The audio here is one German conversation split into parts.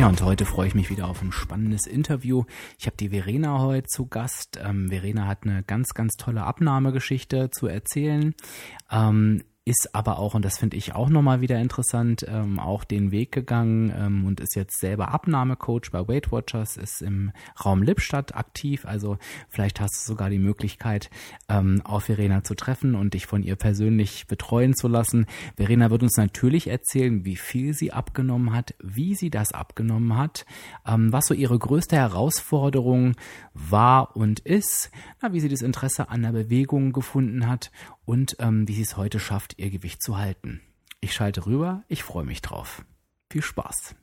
Ja, und heute freue ich mich wieder auf ein spannendes Interview. Ich habe die Verena heute zu Gast. Ähm, Verena hat eine ganz, ganz tolle Abnahmegeschichte zu erzählen. Ähm, ist aber auch, und das finde ich auch nochmal wieder interessant, ähm, auch den Weg gegangen ähm, und ist jetzt selber Abnahmecoach bei Weight Watchers, ist im Raum Lippstadt aktiv. Also vielleicht hast du sogar die Möglichkeit, ähm, auf Verena zu treffen und dich von ihr persönlich betreuen zu lassen. Verena wird uns natürlich erzählen, wie viel sie abgenommen hat, wie sie das abgenommen hat, ähm, was so ihre größte Herausforderung war und ist, na, wie sie das Interesse an der Bewegung gefunden hat und ähm, wie sie es heute schafft, ihr Gewicht zu halten. Ich schalte rüber, ich freue mich drauf. Viel Spaß.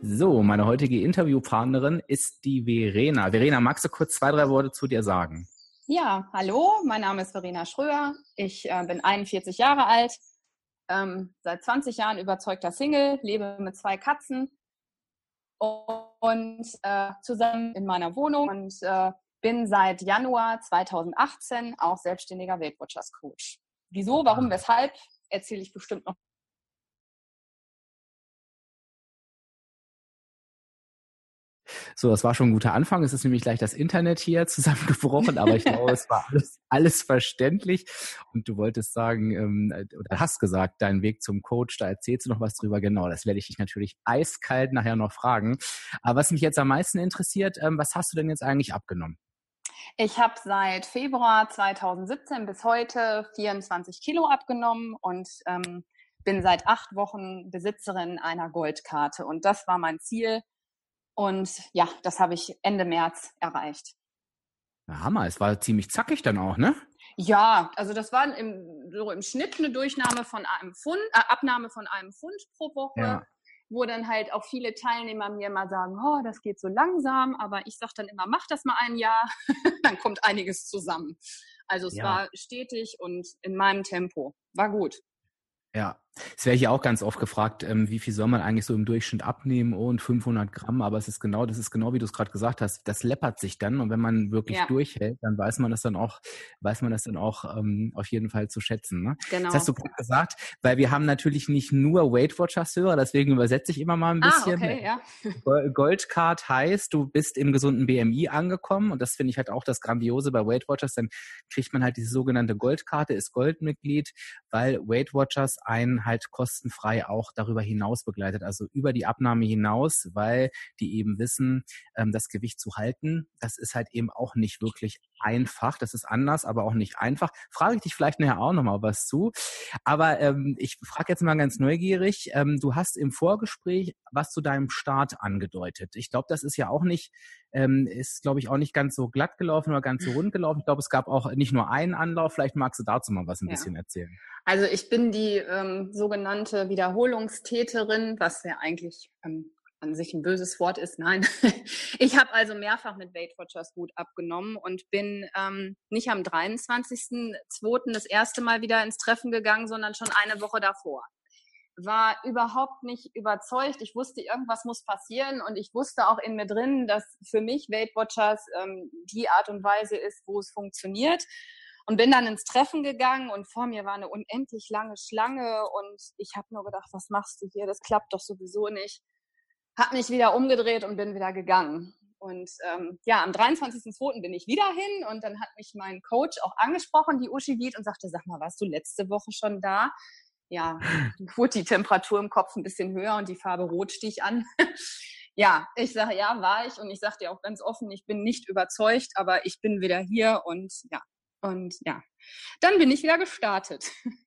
So, meine heutige Interviewpartnerin ist die Verena. Verena, magst du kurz zwei, drei Worte zu dir sagen? Ja, hallo, mein Name ist Verena Schröer. Ich äh, bin 41 Jahre alt, ähm, seit 20 Jahren überzeugter Single, lebe mit zwei Katzen und äh, zusammen in meiner Wohnung und äh, bin seit Januar 2018 auch selbstständiger Weight Watchers Coach. Wieso, warum, ah. weshalb, erzähle ich bestimmt noch So, das war schon ein guter Anfang. Es ist nämlich gleich das Internet hier zusammengebrochen, aber ich glaube, es war alles, alles verständlich. Und du wolltest sagen, ähm, oder hast gesagt, deinen Weg zum Coach, da erzählst du noch was drüber. Genau, das werde ich dich natürlich eiskalt nachher noch fragen. Aber was mich jetzt am meisten interessiert, ähm, was hast du denn jetzt eigentlich abgenommen? Ich habe seit Februar 2017 bis heute 24 Kilo abgenommen und ähm, bin seit acht Wochen Besitzerin einer Goldkarte. Und das war mein Ziel, und ja, das habe ich Ende März erreicht. Na, Hammer, es war ziemlich zackig dann auch, ne? Ja, also das war im, so im Schnitt eine Durchnahme von einem Pfund, äh, Abnahme von einem Pfund pro Woche, ja. wo dann halt auch viele Teilnehmer mir immer sagen, oh, das geht so langsam, aber ich sage dann immer, mach das mal ein Jahr, dann kommt einiges zusammen. Also es ja. war stetig und in meinem Tempo. War gut. Ja, es wäre hier auch ganz oft gefragt, ähm, wie viel soll man eigentlich so im Durchschnitt abnehmen? Und 500 Gramm, aber es ist genau, das ist genau wie du es gerade gesagt hast, das läppert sich dann und wenn man wirklich ja. durchhält, dann weiß man das dann auch, weiß man das dann auch ähm, auf jeden Fall zu schätzen. Ne? Genau. Das hast du gerade gesagt, weil wir haben natürlich nicht nur Weight Watchers Hörer, deswegen übersetze ich immer mal ein ah, bisschen. Ah, okay, ja. Goldcard heißt, du bist im gesunden BMI angekommen und das finde ich halt auch das Grandiose bei Weight Watchers, dann kriegt man halt diese sogenannte Goldkarte, ist Goldmitglied, weil Weight Watchers ein halt kostenfrei auch darüber hinaus begleitet, also über die Abnahme hinaus, weil die eben wissen, ähm, das Gewicht zu halten, das ist halt eben auch nicht wirklich einfach. Das ist anders, aber auch nicht einfach. Frage ich dich vielleicht nachher auch nochmal was zu. Aber ähm, ich frage jetzt mal ganz neugierig. Ähm, du hast im Vorgespräch was zu deinem Start angedeutet. Ich glaube, das ist ja auch nicht, ähm, ist glaube ich auch nicht ganz so glatt gelaufen oder ganz so rund gelaufen. Ich glaube, es gab auch nicht nur einen Anlauf. Vielleicht magst du dazu mal was ein ja. bisschen erzählen. Also ich bin die ähm, sogenannte Wiederholungstäterin, was ja eigentlich ähm, an sich ein böses Wort ist. Nein, ich habe also mehrfach mit Weight Watchers gut abgenommen und bin ähm, nicht am 23.02. das erste Mal wieder ins Treffen gegangen, sondern schon eine Woche davor. War überhaupt nicht überzeugt. Ich wusste, irgendwas muss passieren und ich wusste auch in mir drin, dass für mich Weight Watchers ähm, die Art und Weise ist, wo es funktioniert und bin dann ins Treffen gegangen und vor mir war eine unendlich lange Schlange und ich habe nur gedacht, was machst du hier? Das klappt doch sowieso nicht. Hab mich wieder umgedreht und bin wieder gegangen. Und ähm, ja, am 23.02. bin ich wieder hin und dann hat mich mein Coach auch angesprochen, die Uschi Wied, und sagte, sag mal, warst du letzte Woche schon da? Ja, wurde die Temperatur im Kopf ein bisschen höher und die Farbe rot stieg an. ja, ich sage, ja, war ich und ich sage dir auch ganz offen, ich bin nicht überzeugt, aber ich bin wieder hier und ja, und ja, dann bin ich wieder gestartet.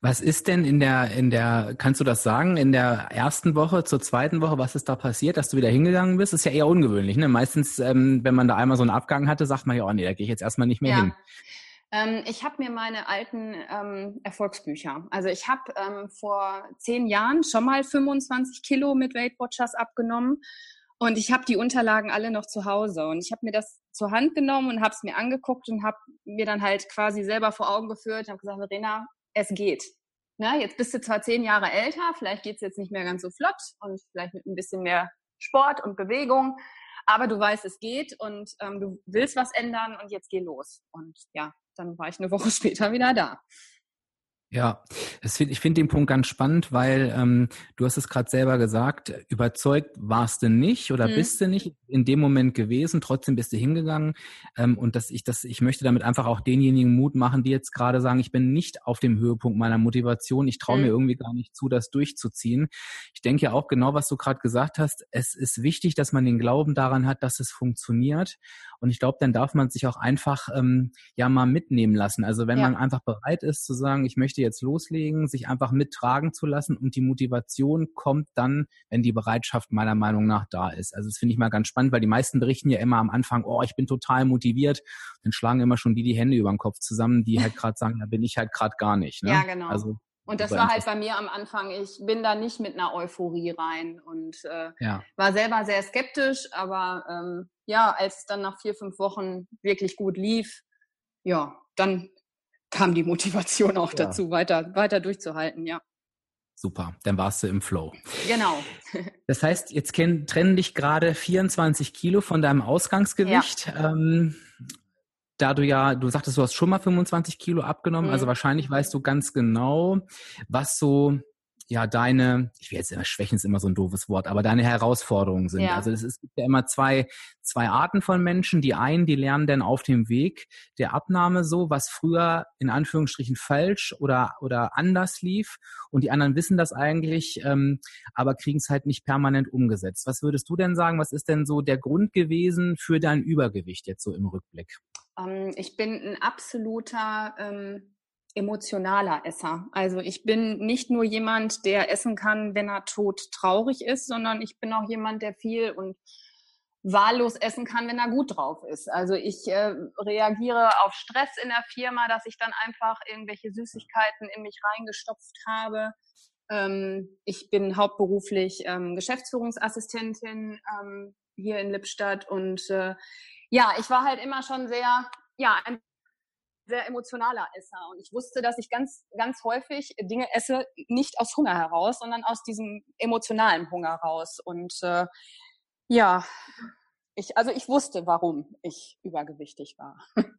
Was ist denn in der, in der, kannst du das sagen, in der ersten Woche zur zweiten Woche, was ist da passiert, dass du wieder hingegangen bist? Das ist ja eher ungewöhnlich, ne? Meistens, ähm, wenn man da einmal so einen Abgang hatte, sagt man ja, oh nee, da gehe ich jetzt erstmal nicht mehr ja. hin. Ähm, ich habe mir meine alten ähm, Erfolgsbücher, also ich habe ähm, vor zehn Jahren schon mal 25 Kilo mit Weight Watchers abgenommen und ich habe die Unterlagen alle noch zu Hause und ich habe mir das zur Hand genommen und habe es mir angeguckt und habe mir dann halt quasi selber vor Augen geführt, habe gesagt, Verena, es geht. Na, jetzt bist du zwar zehn Jahre älter, vielleicht geht's jetzt nicht mehr ganz so flott und vielleicht mit ein bisschen mehr Sport und Bewegung, aber du weißt, es geht und ähm, du willst was ändern und jetzt geh los. Und ja, dann war ich eine Woche später wieder da. Ja, find, ich finde den Punkt ganz spannend, weil ähm, du hast es gerade selber gesagt, überzeugt warst du nicht oder mhm. bist du nicht in dem Moment gewesen, trotzdem bist du hingegangen. Ähm, und dass ich das, ich möchte damit einfach auch denjenigen Mut machen, die jetzt gerade sagen, ich bin nicht auf dem Höhepunkt meiner Motivation, ich traue mhm. mir irgendwie gar nicht zu, das durchzuziehen. Ich denke ja auch genau, was du gerade gesagt hast, es ist wichtig, dass man den Glauben daran hat, dass es funktioniert. Und ich glaube, dann darf man sich auch einfach ähm, ja mal mitnehmen lassen. Also wenn ja. man einfach bereit ist zu sagen, ich möchte jetzt loslegen, sich einfach mittragen zu lassen und die Motivation kommt dann, wenn die Bereitschaft meiner Meinung nach da ist. Also das finde ich mal ganz spannend, weil die meisten berichten ja immer am Anfang, oh, ich bin total motiviert. Dann schlagen immer schon die die Hände über den Kopf zusammen, die halt gerade sagen, da bin ich halt gerade gar nicht. Ne? Ja, genau. Also und das war halt bei mir am Anfang, ich bin da nicht mit einer Euphorie rein und äh, ja. war selber sehr skeptisch, aber ähm, ja, als es dann nach vier, fünf Wochen wirklich gut lief, ja, dann kam die Motivation auch ja. dazu, weiter, weiter durchzuhalten, ja. Super, dann warst du im Flow. Genau. Das heißt, jetzt trennen dich gerade 24 Kilo von deinem Ausgangsgewicht. Ja. Ähm, da du ja, du sagtest, du hast schon mal 25 Kilo abgenommen, also mhm. also wahrscheinlich weißt du ganz genau, was so ja deine, ich will jetzt immer Schwächen ist immer so ein doofes Wort, aber deine Herausforderungen sind. Ja. Also es, es gibt ja immer zwei, zwei Arten von Menschen. Die einen, die lernen dann auf dem Weg der Abnahme so, was früher in Anführungsstrichen falsch oder, oder anders lief. Und die anderen wissen das eigentlich, ähm, aber kriegen es halt nicht permanent umgesetzt. Was würdest du denn sagen? Was ist denn so der Grund gewesen für dein Übergewicht jetzt so im Rückblick? Ähm, ich bin ein absoluter ähm, emotionaler Esser. Also ich bin nicht nur jemand, der essen kann, wenn er tot traurig ist, sondern ich bin auch jemand, der viel und wahllos essen kann, wenn er gut drauf ist. Also ich äh, reagiere auf Stress in der Firma, dass ich dann einfach irgendwelche Süßigkeiten in mich reingestopft habe. Ähm, ich bin hauptberuflich ähm, Geschäftsführungsassistentin ähm, hier in Lippstadt und äh, ja, ich war halt immer schon sehr, ja, ein sehr emotionaler Esser. Und ich wusste, dass ich ganz, ganz häufig Dinge esse, nicht aus Hunger heraus, sondern aus diesem emotionalen Hunger raus. Und äh, ja, ich, also ich wusste, warum ich übergewichtig war.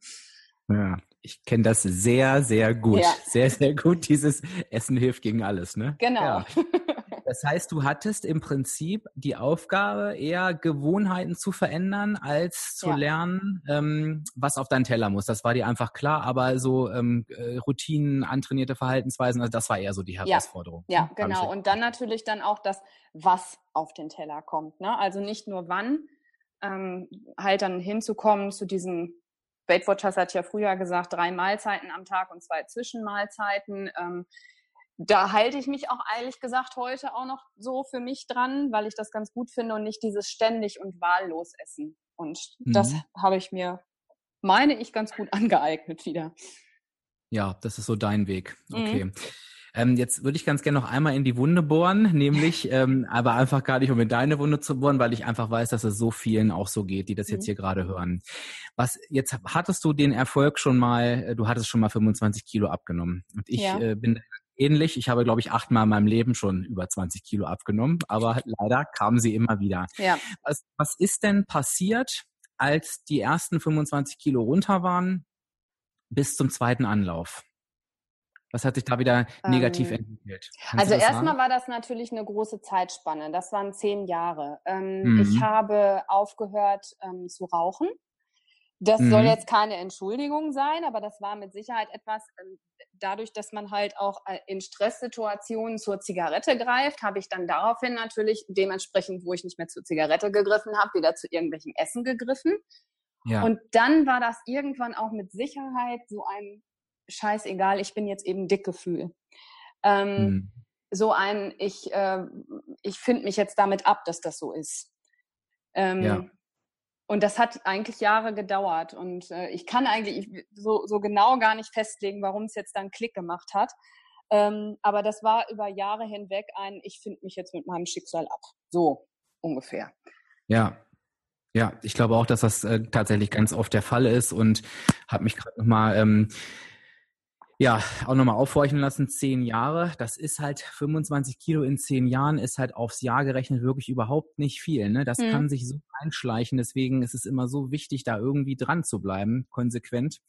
Ja, ich kenne das sehr, sehr gut. Ja. Sehr, sehr gut. Dieses Essen hilft gegen alles, ne? Genau. Ja. Das heißt, du hattest im Prinzip die Aufgabe, eher Gewohnheiten zu verändern, als zu ja. lernen, ähm, was auf deinen Teller muss. Das war dir einfach klar, aber so ähm, äh, Routinen, antrainierte Verhaltensweisen, also das war eher so die Herausforderung. Ja, ja genau. Und dann natürlich dann auch das, was auf den Teller kommt. Ne? Also nicht nur wann, ähm, halt dann hinzukommen zu diesem Weight Watchers hat ja früher gesagt, drei Mahlzeiten am Tag und zwei Zwischenmahlzeiten. Ähm, da halte ich mich auch ehrlich gesagt heute auch noch so für mich dran, weil ich das ganz gut finde und nicht dieses ständig und wahllos essen. Und mhm. das habe ich mir, meine ich, ganz gut angeeignet wieder. Ja, das ist so dein Weg. Okay. Mhm. Ähm, jetzt würde ich ganz gerne noch einmal in die Wunde bohren, nämlich, ähm, aber einfach gar nicht, um in deine Wunde zu bohren, weil ich einfach weiß, dass es so vielen auch so geht, die das jetzt mhm. hier gerade hören. Was, jetzt hattest du den Erfolg schon mal, äh, du hattest schon mal 25 Kilo abgenommen. Und ich ja. äh, bin ähnlich. Ich habe, glaube ich, achtmal in meinem Leben schon über 20 Kilo abgenommen, aber leider kamen sie immer wieder. Ja. Was, was ist denn passiert, als die ersten 25 Kilo runter waren bis zum zweiten Anlauf? Was hat sich da wieder negativ ähm, entwickelt? Kannst also erstmal war das natürlich eine große Zeitspanne. Das waren zehn Jahre. Ähm, mhm. Ich habe aufgehört ähm, zu rauchen. Das mhm. soll jetzt keine Entschuldigung sein, aber das war mit Sicherheit etwas, ähm, dadurch, dass man halt auch äh, in Stresssituationen zur Zigarette greift, habe ich dann daraufhin natürlich dementsprechend, wo ich nicht mehr zur Zigarette gegriffen habe, wieder zu irgendwelchem Essen gegriffen. Ja. Und dann war das irgendwann auch mit Sicherheit so ein scheißegal, ich bin jetzt eben dick Gefühl. Ähm, mhm. So ein, ich, äh, ich finde mich jetzt damit ab, dass das so ist. Ähm, ja und das hat eigentlich Jahre gedauert. Und äh, ich kann eigentlich so, so genau gar nicht festlegen, warum es jetzt dann Klick gemacht hat. Ähm, aber das war über Jahre hinweg ein, ich finde mich jetzt mit meinem Schicksal ab. So ungefähr. Ja, ja, ich glaube auch, dass das äh, tatsächlich ganz oft der Fall ist und habe mich gerade nochmal ähm, ja, auch nochmal aufhorchen lassen, zehn Jahre, das ist halt 25 Kilo in zehn Jahren, ist halt aufs Jahr gerechnet wirklich überhaupt nicht viel. Ne? Das mhm. kann sich so einschleichen, deswegen ist es immer so wichtig, da irgendwie dran zu bleiben, konsequent.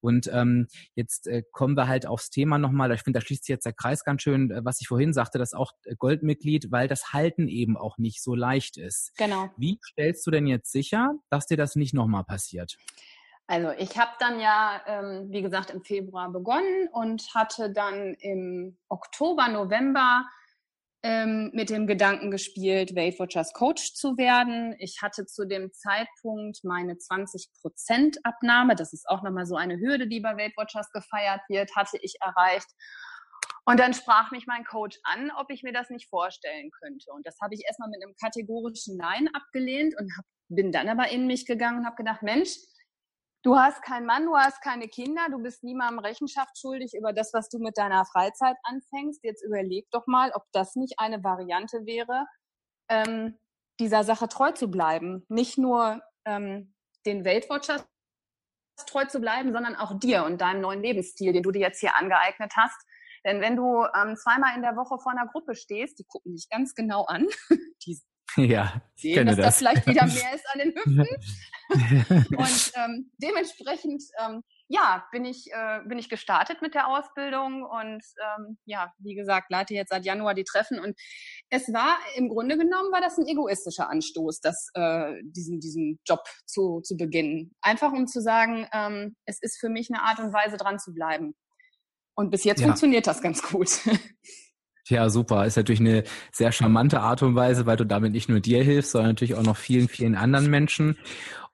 Und ähm, jetzt äh, kommen wir halt aufs Thema nochmal, ich finde, da schließt sich jetzt der Kreis ganz schön, äh, was ich vorhin sagte, das auch äh, Goldmitglied, weil das Halten eben auch nicht so leicht ist. Genau. Wie stellst du denn jetzt sicher, dass dir das nicht nochmal passiert? Also ich habe dann ja, ähm, wie gesagt, im Februar begonnen und hatte dann im Oktober, November ähm, mit dem Gedanken gespielt, Weight Watchers Coach zu werden. Ich hatte zu dem Zeitpunkt meine 20 Prozent Abnahme. Das ist auch nochmal so eine Hürde, die bei Weight Watchers gefeiert wird, hatte ich erreicht. Und dann sprach mich mein Coach an, ob ich mir das nicht vorstellen könnte. Und das habe ich erstmal mit einem kategorischen Nein abgelehnt und hab, bin dann aber in mich gegangen und habe gedacht, Mensch, Du hast keinen Mann, du hast keine Kinder, du bist niemandem Rechenschaft schuldig über das, was du mit deiner Freizeit anfängst. Jetzt überleg doch mal, ob das nicht eine Variante wäre, ähm, dieser Sache treu zu bleiben. Nicht nur ähm, den Weltwatchers treu zu bleiben, sondern auch dir und deinem neuen Lebensstil, den du dir jetzt hier angeeignet hast. Denn wenn du ähm, zweimal in der Woche vor einer Gruppe stehst, die gucken dich ganz genau an, die ja, sehen, dass das. da vielleicht wieder mehr ist an den Hüften. und ähm, dementsprechend, ähm, ja, bin ich, äh, bin ich gestartet mit der Ausbildung und ähm, ja, wie gesagt, leite jetzt seit Januar die Treffen. Und es war im Grunde genommen, war das ein egoistischer Anstoß, das, äh, diesen, diesen Job zu, zu beginnen. Einfach um zu sagen, ähm, es ist für mich eine Art und Weise, dran zu bleiben. Und bis jetzt ja. funktioniert das ganz gut. Ja, super. Ist natürlich eine sehr charmante Art und Weise, weil du damit nicht nur dir hilfst, sondern natürlich auch noch vielen, vielen anderen Menschen.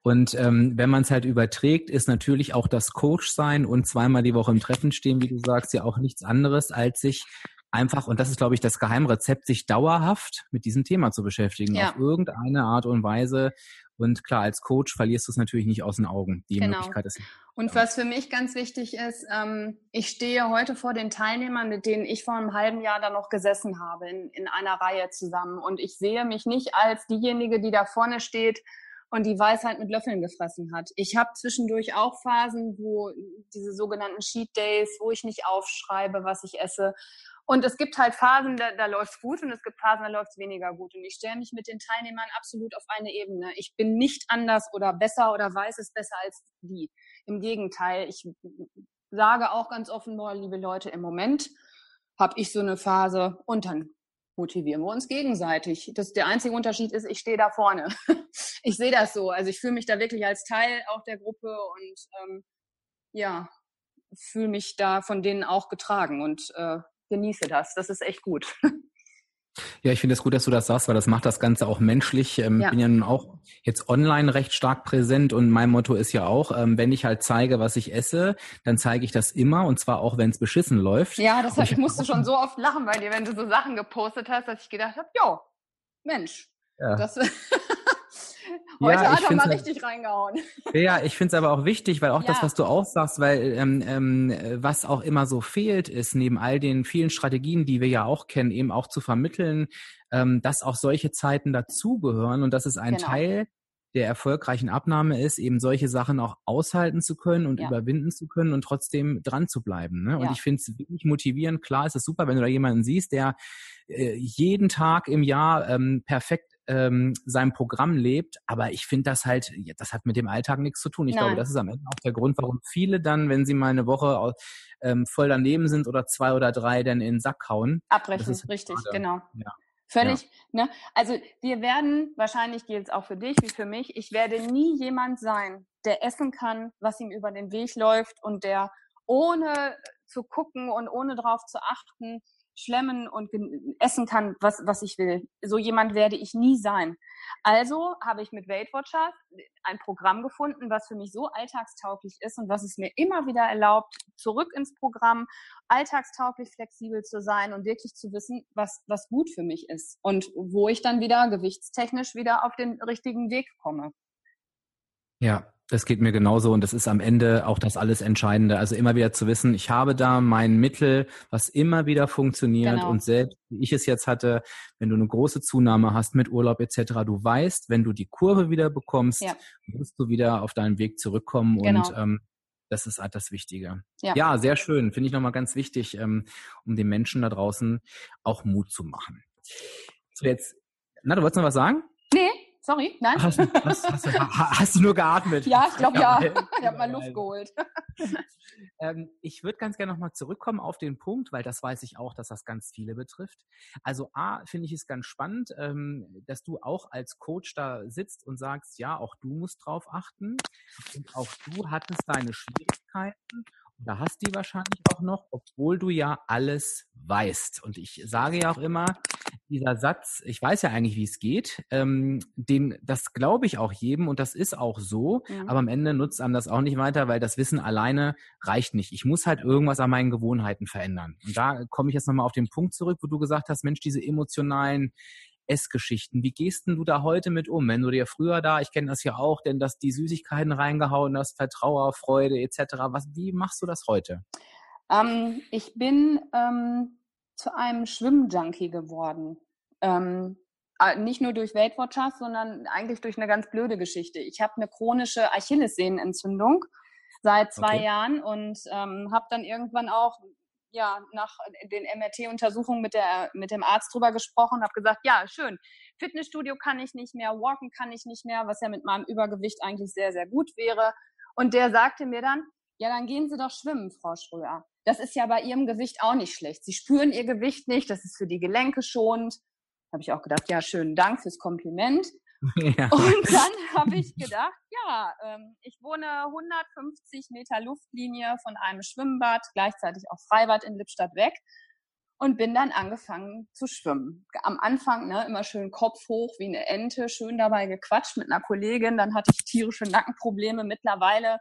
Und ähm, wenn man es halt überträgt, ist natürlich auch das Coach sein und zweimal die Woche im Treffen stehen, wie du sagst, ja auch nichts anderes, als sich einfach, und das ist, glaube ich, das Geheimrezept, sich dauerhaft mit diesem Thema zu beschäftigen, ja. auf irgendeine Art und Weise. Und klar, als Coach verlierst du es natürlich nicht aus den Augen. Die genau. Möglichkeit ist. Und was für mich ganz wichtig ist, ähm, ich stehe heute vor den Teilnehmern, mit denen ich vor einem halben Jahr dann noch gesessen habe, in, in einer Reihe zusammen. Und ich sehe mich nicht als diejenige, die da vorne steht und die Weisheit mit Löffeln gefressen hat. Ich habe zwischendurch auch Phasen, wo diese sogenannten Cheat Days, wo ich nicht aufschreibe, was ich esse und es gibt halt Phasen, da, da läuft es gut und es gibt Phasen, da läuft es weniger gut. Und ich stelle mich mit den Teilnehmern absolut auf eine Ebene. Ich bin nicht anders oder besser oder weiß es besser als die. Im Gegenteil, ich sage auch ganz offen, boah, liebe Leute, im Moment habe ich so eine Phase und dann motivieren wir uns gegenseitig. Das, der einzige Unterschied ist, ich stehe da vorne. ich sehe das so. Also ich fühle mich da wirklich als Teil auch der Gruppe und ähm, ja, fühle mich da von denen auch getragen und äh, genieße das. Das ist echt gut. Ja, ich finde es gut, dass du das sagst, weil das macht das Ganze auch menschlich. Ähm, ja. bin ja nun auch jetzt online recht stark präsent und mein Motto ist ja auch, ähm, wenn ich halt zeige, was ich esse, dann zeige ich das immer und zwar auch, wenn es beschissen läuft. Ja, das heißt, ich musste schon so oft lachen bei dir, wenn du so Sachen gepostet hast, dass ich gedacht habe, jo, Mensch, ja. das Heute ja, er mal richtig reingehauen. Ja, ich finde es aber auch wichtig, weil auch ja. das, was du auch sagst, weil ähm, ähm, was auch immer so fehlt, ist neben all den vielen Strategien, die wir ja auch kennen, eben auch zu vermitteln, ähm, dass auch solche Zeiten dazugehören und dass es ein genau. Teil der erfolgreichen Abnahme ist, eben solche Sachen auch aushalten zu können und ja. überwinden zu können und trotzdem dran zu bleiben. Ne? Und ja. ich finde es wirklich motivierend. Klar, es ist super, wenn du da jemanden siehst, der äh, jeden Tag im Jahr ähm, perfekt ähm, seinem Programm lebt. Aber ich finde das halt, das hat mit dem Alltag nichts zu tun. Ich Nein. glaube, das ist am Ende auch der Grund, warum viele dann, wenn sie mal eine Woche ähm, voll daneben sind oder zwei oder drei, dann in den Sack hauen. Abbrechen, richtig, schade. genau. Ja. Völlig, ja. ne? Also wir werden, wahrscheinlich gilt es auch für dich wie für mich, ich werde nie jemand sein, der essen kann, was ihm über den Weg läuft und der ohne zu gucken und ohne drauf zu achten, schlemmen und essen kann, was, was ich will. So jemand werde ich nie sein. Also habe ich mit Weight Watchers ein Programm gefunden, was für mich so alltagstauglich ist und was es mir immer wieder erlaubt, zurück ins Programm, alltagstauglich flexibel zu sein und wirklich zu wissen, was, was gut für mich ist und wo ich dann wieder gewichtstechnisch wieder auf den richtigen Weg komme. Ja, das geht mir genauso und das ist am Ende auch das alles Entscheidende. Also immer wieder zu wissen, ich habe da mein Mittel, was immer wieder funktioniert genau. und selbst wie ich es jetzt hatte, wenn du eine große Zunahme hast mit Urlaub etc., du weißt, wenn du die Kurve wieder bekommst, ja. wirst du wieder auf deinen Weg zurückkommen genau. und ähm, das ist halt das Wichtige. Ja, ja sehr schön. Finde ich nochmal ganz wichtig, ähm, um den Menschen da draußen auch Mut zu machen. So jetzt, na, du wolltest noch was sagen? Sorry, nein. Hast, hast, hast, hast du nur geatmet? Ja, ich glaube ja. Ich habe mal Luft geholt. ähm, ich würde ganz gerne nochmal zurückkommen auf den Punkt, weil das weiß ich auch, dass das ganz viele betrifft. Also A, finde ich es ganz spannend, ähm, dass du auch als Coach da sitzt und sagst, ja, auch du musst drauf achten. Und auch du hattest deine Schwierigkeiten da hast die wahrscheinlich auch noch, obwohl du ja alles weißt. Und ich sage ja auch immer, dieser Satz, ich weiß ja eigentlich, wie es geht, ähm, den, das glaube ich auch jedem und das ist auch so, mhm. aber am Ende nutzt einem das auch nicht weiter, weil das Wissen alleine reicht nicht. Ich muss halt irgendwas an meinen Gewohnheiten verändern. Und da komme ich jetzt nochmal auf den Punkt zurück, wo du gesagt hast, Mensch, diese emotionalen Essgeschichten. Wie gehst denn du da heute mit um? Wenn du dir früher da, ich kenne das ja auch, denn dass die Süßigkeiten reingehauen hast, Vertrauer, Freude etc. Was, wie machst du das heute? Ähm, ich bin ähm, zu einem Schwimmjunkie geworden. Ähm, nicht nur durch Weight Watchers, sondern eigentlich durch eine ganz blöde Geschichte. Ich habe eine chronische Achillessehnenentzündung seit zwei okay. Jahren und ähm, habe dann irgendwann auch ja, nach den MRT-Untersuchungen mit, mit dem Arzt drüber gesprochen, habe gesagt, ja, schön, Fitnessstudio kann ich nicht mehr, Walken kann ich nicht mehr, was ja mit meinem Übergewicht eigentlich sehr, sehr gut wäre. Und der sagte mir dann, ja, dann gehen Sie doch schwimmen, Frau Schröer. Das ist ja bei Ihrem Gewicht auch nicht schlecht. Sie spüren Ihr Gewicht nicht, das ist für die Gelenke schonend. Habe ich auch gedacht, ja, schönen Dank fürs Kompliment. Ja. Und dann habe ich gedacht, ja, ähm, ich wohne 150 Meter Luftlinie von einem Schwimmbad, gleichzeitig auch Freibad in Lippstadt weg und bin dann angefangen zu schwimmen. Am Anfang ne, immer schön Kopf hoch wie eine Ente, schön dabei gequatscht mit einer Kollegin. Dann hatte ich tierische Nackenprobleme. Mittlerweile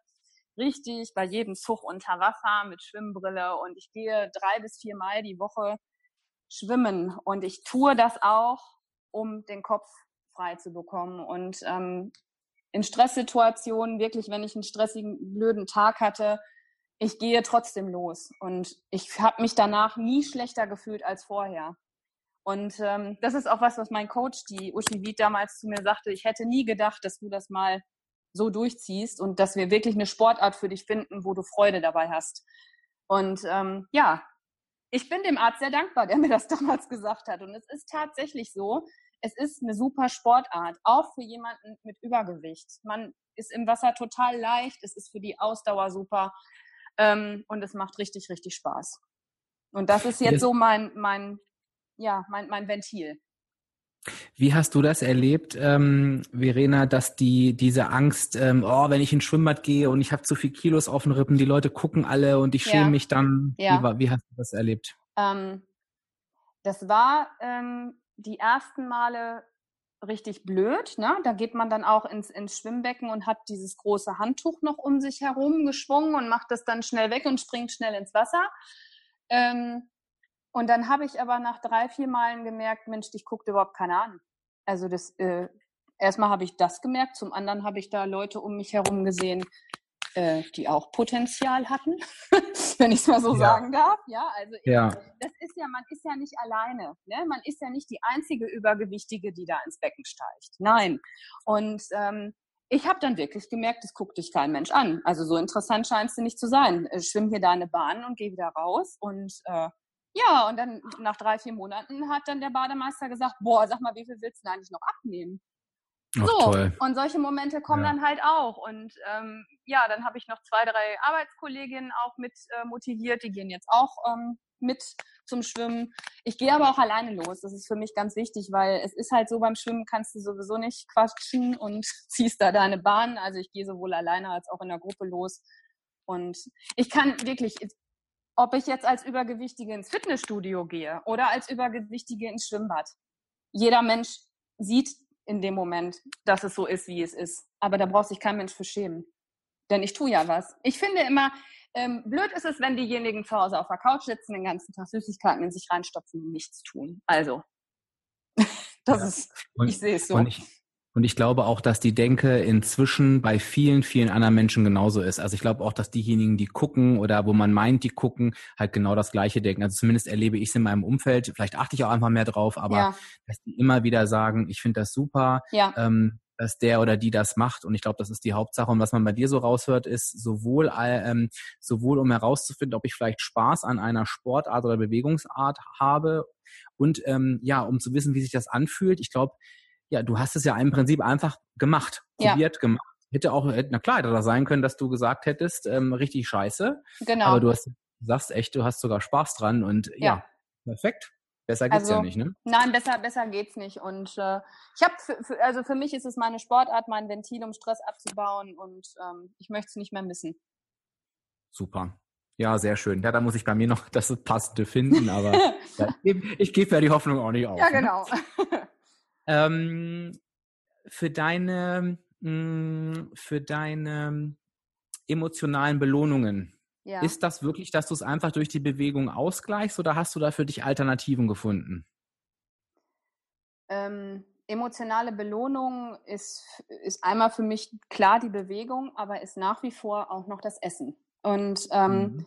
richtig bei jedem Zug unter Wasser mit Schwimmbrille und ich gehe drei bis vier Mal die Woche schwimmen und ich tue das auch, um den Kopf frei zu bekommen. Und ähm, in Stresssituationen, wirklich, wenn ich einen stressigen, blöden Tag hatte, ich gehe trotzdem los. Und ich habe mich danach nie schlechter gefühlt als vorher. Und ähm, das ist auch was, was mein Coach, die Uschi Wied, damals zu mir sagte. Ich hätte nie gedacht, dass du das mal so durchziehst und dass wir wirklich eine Sportart für dich finden, wo du Freude dabei hast. Und ähm, ja, ich bin dem Arzt sehr dankbar, der mir das damals gesagt hat. Und es ist tatsächlich so, es ist eine super Sportart, auch für jemanden mit Übergewicht. Man ist im Wasser total leicht, es ist für die Ausdauer super ähm, und es macht richtig, richtig Spaß. Und das ist jetzt so mein, mein, ja, mein, mein Ventil. Wie hast du das erlebt, ähm, Verena, dass die diese Angst, ähm, oh, wenn ich ins Schwimmbad gehe und ich habe zu viel Kilos auf den Rippen, die Leute gucken alle und ich schäme ja. mich dann. Ja. Wie, wie, hast du das erlebt? Ähm, das war ähm, die ersten Male richtig blöd. Ne? Da geht man dann auch ins, ins Schwimmbecken und hat dieses große Handtuch noch um sich herum geschwungen und macht das dann schnell weg und springt schnell ins Wasser. Ähm, und dann habe ich aber nach drei, vier Malen gemerkt, Mensch, dich guckt überhaupt keiner an. Also das, äh, erstmal habe ich das gemerkt, zum anderen habe ich da Leute um mich herum gesehen, äh, die auch Potenzial hatten, wenn ich es mal so ja. sagen darf. Ja, also ja. das ist ja, man ist ja nicht alleine. Ne? Man ist ja nicht die einzige Übergewichtige, die da ins Becken steigt. Nein. Und ähm, ich habe dann wirklich gemerkt, das guckt dich kein Mensch an. Also so interessant scheinst du nicht zu sein. Äh, schwimm hier deine Bahn und gehe wieder raus und äh, ja, und dann nach drei, vier Monaten hat dann der Bademeister gesagt, boah, sag mal, wie viel willst du denn eigentlich noch abnehmen? Ach, so, toll. und solche Momente kommen ja. dann halt auch. Und ähm, ja, dann habe ich noch zwei, drei Arbeitskolleginnen auch mit äh, motiviert, die gehen jetzt auch ähm, mit zum Schwimmen. Ich gehe aber auch alleine los. Das ist für mich ganz wichtig, weil es ist halt so, beim Schwimmen kannst du sowieso nicht quatschen und ziehst da deine Bahn. Also ich gehe sowohl alleine als auch in der Gruppe los. Und ich kann wirklich, ob ich jetzt als Übergewichtige ins Fitnessstudio gehe oder als Übergewichtige ins Schwimmbad. Jeder Mensch sieht in dem Moment, dass es so ist, wie es ist. Aber da braucht sich kein Mensch für schämen. Denn ich tue ja was. Ich finde immer, ähm, blöd ist es, wenn diejenigen zu Hause auf der Couch sitzen, den ganzen Tag Süßigkeiten in sich reinstopfen und nichts tun. Also, das ja. ist, und, ich sehe es so. Und ich, Und ich glaube auch, dass die Denke inzwischen bei vielen, vielen anderen Menschen genauso ist. Also ich glaube auch, dass diejenigen, die gucken oder wo man meint, die gucken, halt genau das Gleiche denken. Also zumindest erlebe ich es in meinem Umfeld. Vielleicht achte ich auch einfach mehr drauf, aber ja. dass die immer wieder sagen, ich finde das super. Ja. Ähm, dass der oder die das macht. Und ich glaube, das ist die Hauptsache. Und was man bei dir so raushört, ist sowohl, ähm, sowohl um herauszufinden, ob ich vielleicht Spaß an einer Sportart oder Bewegungsart habe und ähm, ja, um zu wissen, wie sich das anfühlt. Ich glaube, ja, du hast es ja im Prinzip einfach gemacht, probiert, ja. gemacht. Hätte auch, na klar, hätte das sein können, dass du gesagt hättest, ähm, richtig scheiße. Genau. Aber du hast, du sagst echt, du hast sogar Spaß dran und ja, ja perfekt. Besser geht's also, ja nicht, ne? Nein, besser, besser geht's nicht. Und äh, ich habe, also für mich ist es meine Sportart, mein Ventil, um Stress abzubauen und ähm, ich möchte es nicht mehr missen. Super. Ja, sehr schön. Ja, da muss ich bei mir noch das Passende finden, aber ja, ich gebe ja die Hoffnung auch nicht auf. Ja, ne? genau. Ne? ähm, für deine, mh, mm, für deine emotionalen Belohnungen, ja. Ist das wirklich, dass du es einfach durch die Bewegung ausgleichst oder hast du da für dich Alternativen gefunden? Ähm, emotionale Belohnung ist, ist einmal für mich klar die Bewegung, aber ist nach wie vor auch noch das Essen. Und ähm, mhm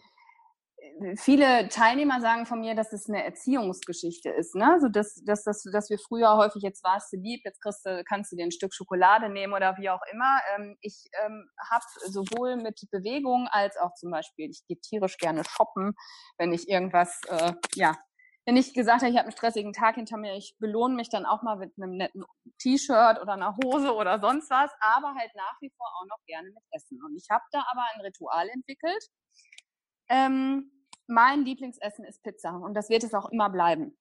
viele Teilnehmer sagen von mir, dass es eine Erziehungsgeschichte ist, ne? So dass, dass, dass, dass wir früher häufig jetzt warst du lieb, jetzt kriegst du, kannst du dir ein Stück Schokolade nehmen oder wie auch immer. Ähm, ich ähm, habe sowohl mit Bewegung als auch zum Beispiel, ich gehe tierisch gerne shoppen, wenn ich irgendwas, äh, ja, wenn ich gesagt habe, ich habe einen stressigen Tag hinter mir, ich belohne mich dann auch mal mit einem netten T-Shirt oder einer Hose oder sonst was, aber halt nach wie vor auch noch gerne mit Essen. Und ich habe da aber ein Ritual entwickelt. Ähm, mein Lieblingsessen ist Pizza und das wird es auch immer bleiben.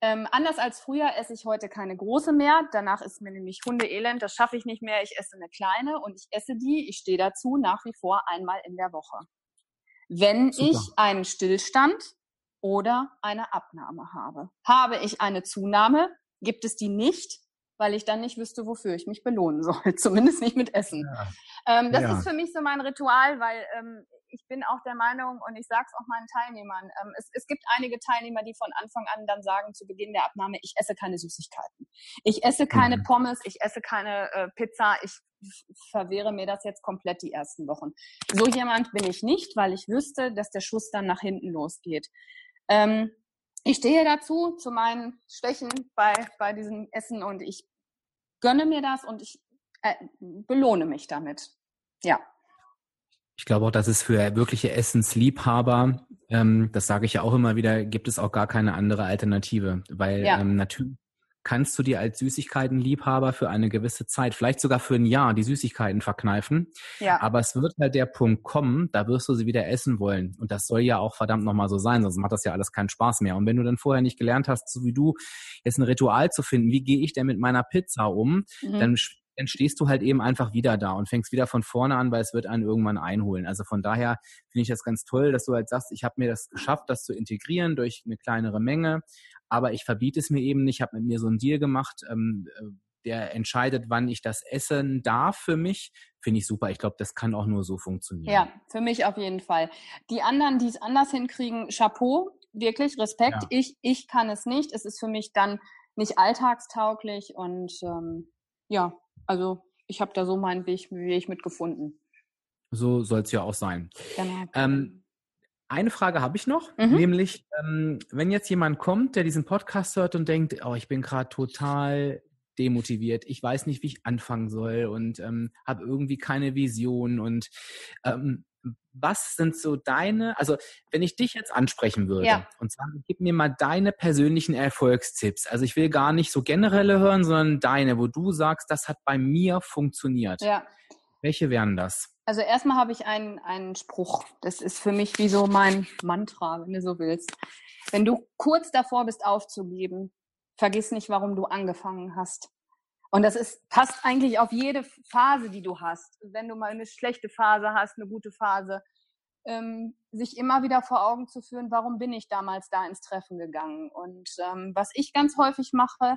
Ähm, anders als früher esse ich heute keine große mehr. Danach ist mir nämlich Hundeelend, das schaffe ich nicht mehr. Ich esse eine kleine und ich esse die, ich stehe dazu, nach wie vor einmal in der Woche. Wenn Super. ich einen Stillstand oder eine Abnahme habe. Habe ich eine Zunahme, gibt es die nicht, weil ich dann nicht wüsste, wofür ich mich belohnen soll. Zumindest nicht mit Essen. Ja. Ähm, das ja. ist für mich so mein Ritual, weil ähm, ich bin auch der Meinung und ich sage es auch meinen Teilnehmern, ähm, es, es gibt einige Teilnehmer, die von Anfang an dann sagen zu Beginn der Abnahme, ich esse keine Süßigkeiten. Ich esse keine mhm. Pommes, ich esse keine äh, Pizza, ich verwehre mir das jetzt komplett die ersten Wochen. So jemand bin ich nicht, weil ich wüsste, dass der Schuss dann nach hinten losgeht. Ähm, ich stehe dazu, zu meinen Schwächen bei, bei diesem Essen und ich gönne mir das und ich äh, belohne mich damit. Ja. Ich glaube auch, dass es für wirkliche Essensliebhaber, ähm, das sage ich ja auch immer wieder, gibt es auch gar keine andere Alternative. Weil ja. ähm, natürlich kannst du dir als Süßigkeitenliebhaber für eine gewisse Zeit, vielleicht sogar für ein Jahr, die Süßigkeiten verkneifen. Ja. Aber es wird halt der Punkt kommen, da wirst du sie wieder essen wollen. Und das soll ja auch verdammt nochmal so sein, sonst macht das ja alles keinen Spaß mehr. Und wenn du dann vorher nicht gelernt hast, so wie du, jetzt ein Ritual zu finden, wie gehe ich denn mit meiner Pizza um, mhm. dann dann stehst du halt eben einfach wieder da und fängst wieder von vorne an, weil es wird einen irgendwann einholen. Also von daher finde ich das ganz toll, dass du halt sagst, ich habe mir das geschafft, das zu integrieren durch eine kleinere Menge, aber ich verbiete es mir eben nicht. Ich habe mit mir so einen Deal gemacht, ähm, äh, der entscheidet, wann ich das essen darf für mich, finde ich super. Ich glaube, das kann auch nur so funktionieren. Ja, für mich auf jeden Fall. Die anderen, die es anders hinkriegen, Chapeau, wirklich Respekt. Ja. Ich, ich kann es nicht. Es ist für mich dann nicht alltagstauglich und ähm, ja, also ich habe da so meinen Weg, Weg mitgefunden. So soll es ja auch sein. Genau. Ähm, eine Frage habe ich noch, mhm. nämlich ähm, wenn jetzt jemand kommt, der diesen Podcast hört und denkt, oh, ich bin gerade total demotiviert, ich weiß nicht, wie ich anfangen soll und ähm, habe irgendwie keine Vision und ähm, was sind so deine, also wenn ich dich jetzt ansprechen würde ja. und sagen, gib mir mal deine persönlichen Erfolgstipps. Also ich will gar nicht so generelle hören, sondern deine, wo du sagst, das hat bei mir funktioniert. Ja. Welche wären das? Also erstmal habe ich einen, einen Spruch. Das ist für mich wie so mein Mantra, wenn du so willst. Wenn du kurz davor bist aufzugeben, vergiss nicht, warum du angefangen hast. Und das ist, passt eigentlich auf jede Phase, die du hast. Wenn du mal eine schlechte Phase hast, eine gute Phase, ähm, sich immer wieder vor Augen zu führen, warum bin ich damals da ins Treffen gegangen. Und ähm, was ich ganz häufig mache,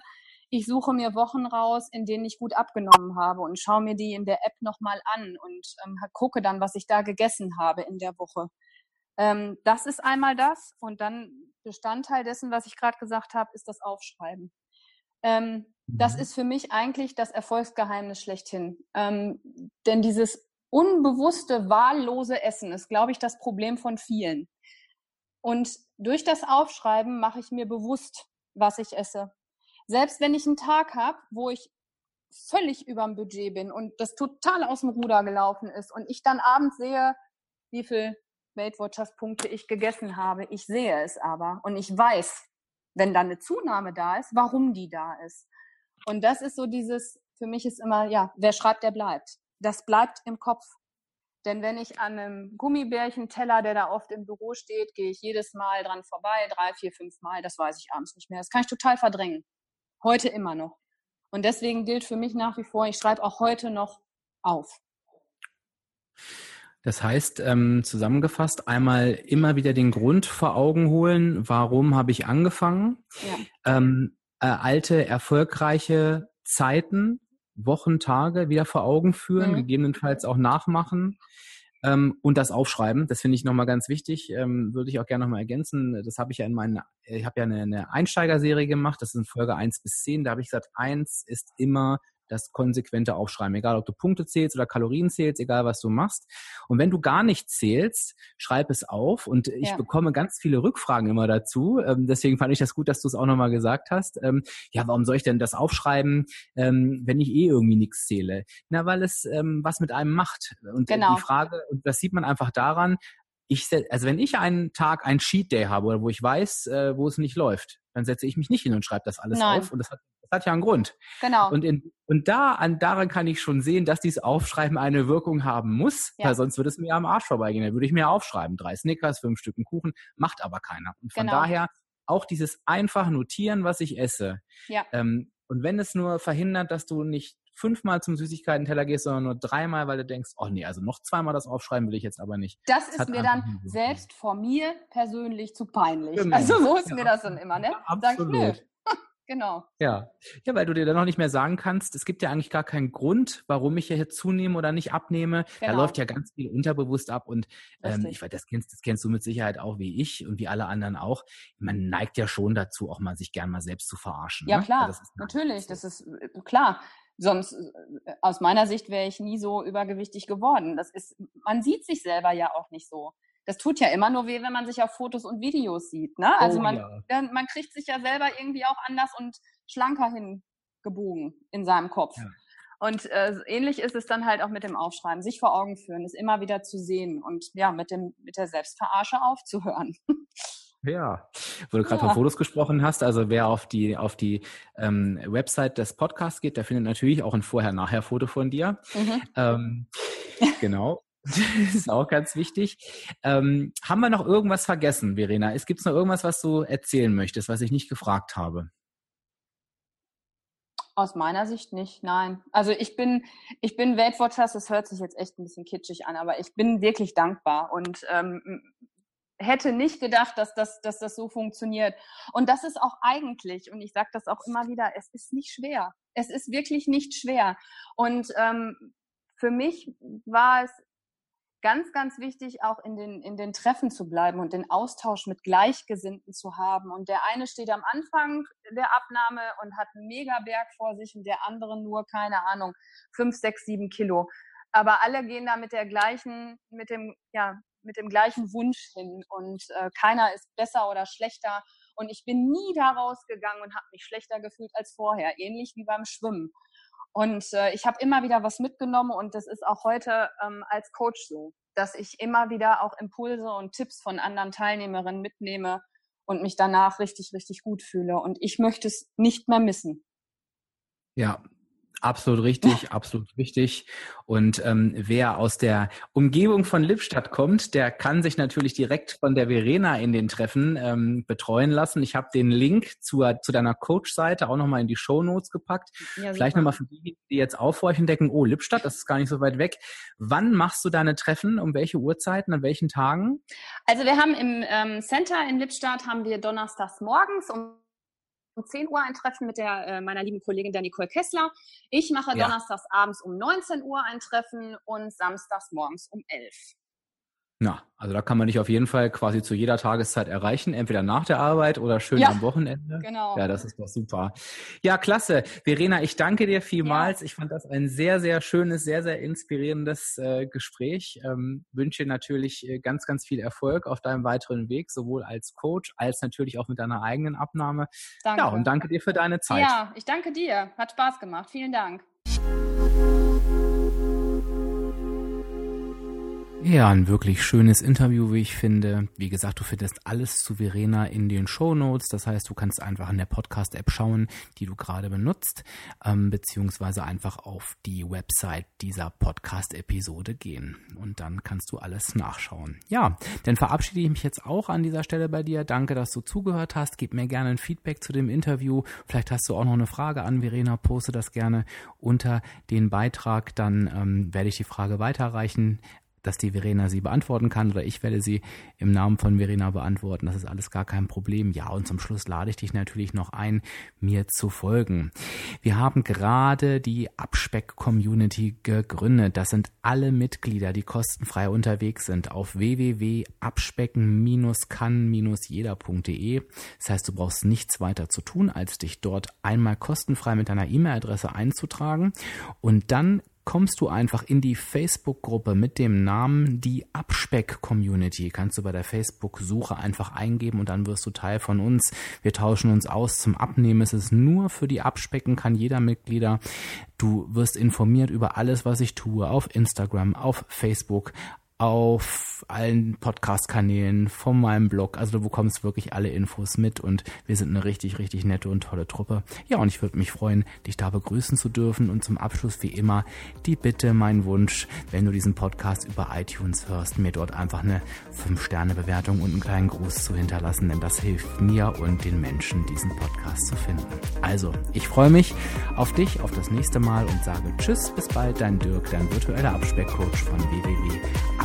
ich suche mir Wochen raus, in denen ich gut abgenommen habe und schaue mir die in der App nochmal an und ähm, gucke dann, was ich da gegessen habe in der Woche. Ähm, das ist einmal das. Und dann Bestandteil dessen, was ich gerade gesagt habe, ist das Aufschreiben. Ähm, das mhm. ist für mich eigentlich das Erfolgsgeheimnis schlechthin. Ähm, denn dieses unbewusste, wahllose Essen ist, glaube ich, das Problem von vielen. Und durch das Aufschreiben mache ich mir bewusst, was ich esse. Selbst wenn ich einen Tag habe, wo ich völlig überm Budget bin und das total aus dem Ruder gelaufen ist und ich dann abends sehe, wie viel Weight Watchers Punkte ich gegessen habe. Ich sehe es aber und ich weiß, wenn dann eine Zunahme da ist, warum die da ist. Und das ist so dieses, für mich ist immer, ja, wer schreibt, der bleibt. Das bleibt im Kopf. Denn wenn ich an einem Gummibärchenteller, der da oft im Büro steht, gehe ich jedes Mal dran vorbei, drei, vier, fünf Mal, das weiß ich abends nicht mehr. Das kann ich total verdrängen. Heute immer noch. Und deswegen gilt für mich nach wie vor, ich schreibe auch heute noch auf. Das heißt, ähm, zusammengefasst, einmal immer wieder den Grund vor Augen holen, warum habe ich angefangen? Ja. Ähm, äh, alte, erfolgreiche Zeiten, Wochen, Tage wieder vor Augen führen, mhm. gegebenenfalls auch nachmachen ähm, und das aufschreiben. Das finde ich nochmal ganz wichtig. Ähm, würde ich auch gerne nochmal ergänzen. Das habe ich ja in meinen, ich habe ja eine, eine Einsteigerserie gemacht, das sind Folge 1 bis 10. Da habe ich gesagt, 1 ist immer das konsequente Aufschreiben, egal ob du Punkte zählst oder Kalorien zählst, egal was du machst. Und wenn du gar nicht zählst, schreib es auf. Und ich ja. bekomme ganz viele Rückfragen immer dazu. Ähm, deswegen fand ich das gut, dass du es auch nochmal gesagt hast. Ähm, ja, warum soll ich denn das aufschreiben, ähm, wenn ich eh irgendwie nichts zähle? Na, weil es was mit einem macht. Und genau. die Frage, und das sieht man einfach daran, ich, also wenn ich einen Tag, einen Cheat Day habe oder wo ich weiß, äh, wo es nicht läuft, dann setze ich mich nicht hin und schreibe das alles Nein. auf. Und das hat hat ja einen Grund. Genau. Und, in, und da, an, daran kann ich schon sehen, dass dieses Aufschreiben eine Wirkung haben muss, ja. weil sonst würde es mir am Arsch vorbeigehen. Dann würde ich mir aufschreiben. Drei Snickers, fünf Stücken Kuchen, macht aber keiner. Und von genau. daher auch dieses einfach notieren, was ich esse. Ja. Ähm, und wenn es nur verhindert, dass du nicht fünfmal zum Süßigkeiten-Teller gehst, sondern nur dreimal, weil du denkst, oh nee, also noch zweimal das aufschreiben will ich jetzt aber nicht. Das, das ist mir dann selbst vor mir persönlich zu peinlich. Genau. Also so ist ja. mir das dann immer, ne? Ja, absolut. Sag nö, Genau. Ja. Ja, weil du dir dann noch nicht mehr sagen kannst, es gibt ja eigentlich gar keinen Grund, warum ich hier zunehme oder nicht abnehme. Genau. Da läuft ja ganz viel unterbewusst ab und ähm, ich weiß, das kennst, das kennst du mit Sicherheit auch wie ich und wie alle anderen auch. Man neigt ja schon dazu, auch mal sich gern mal selbst zu verarschen. Ja, ne? klar, das natürlich, das ist äh, klar. Sonst, äh, aus meiner Sicht, wäre ich nie so übergewichtig geworden. Das ist, man sieht sich selber ja auch nicht so das tut ja immer nur weh, wenn man sich auf Fotos und Videos sieht. Ne? Also oh, man, ja. man kriegt sich ja selber irgendwie auch anders und schlanker hingebogen in seinem Kopf. Ja. Und äh, ähnlich ist es dann halt auch mit dem Aufschreiben, sich vor Augen führen, es immer wieder zu sehen und ja, mit dem mit der Selbstverarsche aufzuhören. Ja, wo du gerade ja. von Fotos gesprochen hast, also wer auf die auf die ähm, Website des Podcasts geht, der findet natürlich auch ein Vorher-Nachher-Foto von dir. Mhm. Ähm, genau. Das ist auch ganz wichtig. Ähm, haben wir noch irgendwas vergessen, Verena? Es gibt noch irgendwas, was du erzählen möchtest, was ich nicht gefragt habe? Aus meiner Sicht nicht, nein. Also ich bin, ich bin Weight das hört sich jetzt echt ein bisschen kitschig an, aber ich bin wirklich dankbar und ähm, hätte nicht gedacht, dass das, dass das so funktioniert. Und das ist auch eigentlich, und ich sage das auch immer wieder, es ist nicht schwer. Es ist wirklich nicht schwer. Und ähm, für mich war es ganz, ganz wichtig, auch in den, in den Treffen zu bleiben und den Austausch mit Gleichgesinnten zu haben. Und der eine steht am Anfang der Abnahme und hat einen Megaberg vor sich und der andere nur, keine Ahnung, fünf, sechs, sieben Kilo. Aber alle gehen da mit der gleichen, mit dem, ja, mit dem gleichen Wunsch hin und äh, keiner ist besser oder schlechter. Und ich bin nie da rausgegangen und habe mich schlechter gefühlt als vorher, ähnlich wie beim Schwimmen. Und äh, ich habe immer wieder was mitgenommen und das ist auch heute ähm, als Coach so, dass ich immer wieder auch Impulse und Tipps von anderen Teilnehmerinnen mitnehme und mich danach richtig, richtig gut fühle. Und ich möchte es nicht mehr missen. Ja, Absolut richtig, absolut richtig. Und ähm, wer aus der Umgebung von Lippstadt kommt, der kann sich natürlich direkt von der Verena in den Treffen ähm, betreuen lassen. Ich habe den Link zur, zu deiner Coach-Seite auch nochmal in die Show Notes gepackt. Ja, Vielleicht nochmal für die, die jetzt aufhorchen denken, oh, Lippstadt, das ist gar nicht so weit weg. Wann machst du deine Treffen? Um welche Uhrzeiten? An welchen Tagen? Also wir haben im ähm, Center in Lippstadt haben wir donnerstags morgens um um 10 Uhr ein Treffen mit der, äh, meiner lieben Kollegin der Nicole Kessler. Ich mache ja. donnerstags abends um 19 Uhr ein Treffen und samstags morgens um 11. Na, also da kann man dich auf jeden Fall quasi zu jeder Tageszeit erreichen, entweder nach der Arbeit oder schön ja, am Wochenende. Genau. Ja, das ist doch super. Ja, klasse. Verena, ich danke dir vielmals. Ja. Ich fand das ein sehr, sehr schönes, sehr, sehr inspirierendes äh, Gespräch. Ähm, wünsche natürlich äh, ganz, ganz viel Erfolg auf deinem weiteren Weg, sowohl als Coach als natürlich auch mit deiner eigenen Abnahme. Danke. Ja, und danke dir für deine Zeit. Ja, ich danke dir. Hat Spaß gemacht. Vielen Dank. Ja, ein wirklich schönes Interview, wie ich finde. Wie gesagt, du findest alles zu Verena in den Show Notes. Das heißt, du kannst einfach in der Podcast-App schauen, die du gerade benutzt, ähm, beziehungsweise einfach auf die Website dieser Podcast-Episode gehen. Und dann kannst du alles nachschauen. Ja, dann verabschiede ich mich jetzt auch an dieser Stelle bei dir. Danke, dass du zugehört hast. Gib mir gerne ein Feedback zu dem Interview. Vielleicht hast du auch noch eine Frage an Verena. Poste das gerne unter den Beitrag. Dann ähm, werde ich die Frage weiterreichen dass die Verena sie beantworten kann oder ich werde sie im Namen von Verena beantworten. Das ist alles gar kein Problem. Ja, und zum Schluss lade ich dich natürlich noch ein, mir zu folgen. Wir haben gerade die Abspeck-Community gegründet. Das sind alle Mitglieder, die kostenfrei unterwegs sind auf www.abspecken-kann-jeder.de. Das heißt, du brauchst nichts weiter zu tun, als dich dort einmal kostenfrei mit deiner E-Mail-Adresse einzutragen und dann kommst du einfach in die Facebook-Gruppe mit dem Namen die Abspeck-Community. Kannst du bei der Facebook-Suche einfach eingeben und dann wirst du Teil von uns. Wir tauschen uns aus zum Abnehmen. Es ist nur für die Abspecken, kann jeder Mitglieder. Du wirst informiert über alles, was ich tue, auf Instagram, auf Facebook, auf allen Podcast-Kanälen, von meinem Blog. Also du bekommst wirklich alle Infos mit und wir sind eine richtig, richtig nette und tolle Truppe. Ja, und ich würde mich freuen, dich da begrüßen zu dürfen. Und zum Abschluss wie immer die Bitte, mein Wunsch, wenn du diesen Podcast über iTunes hörst, mir dort einfach eine 5-Sterne-Bewertung und einen kleinen Gruß zu hinterlassen, denn das hilft mir und den Menschen, diesen Podcast zu finden. Also, ich freue mich auf dich, auf das nächste Mal und sage Tschüss, bis bald, dein Dirk, dein virtueller Abspeckcoach von www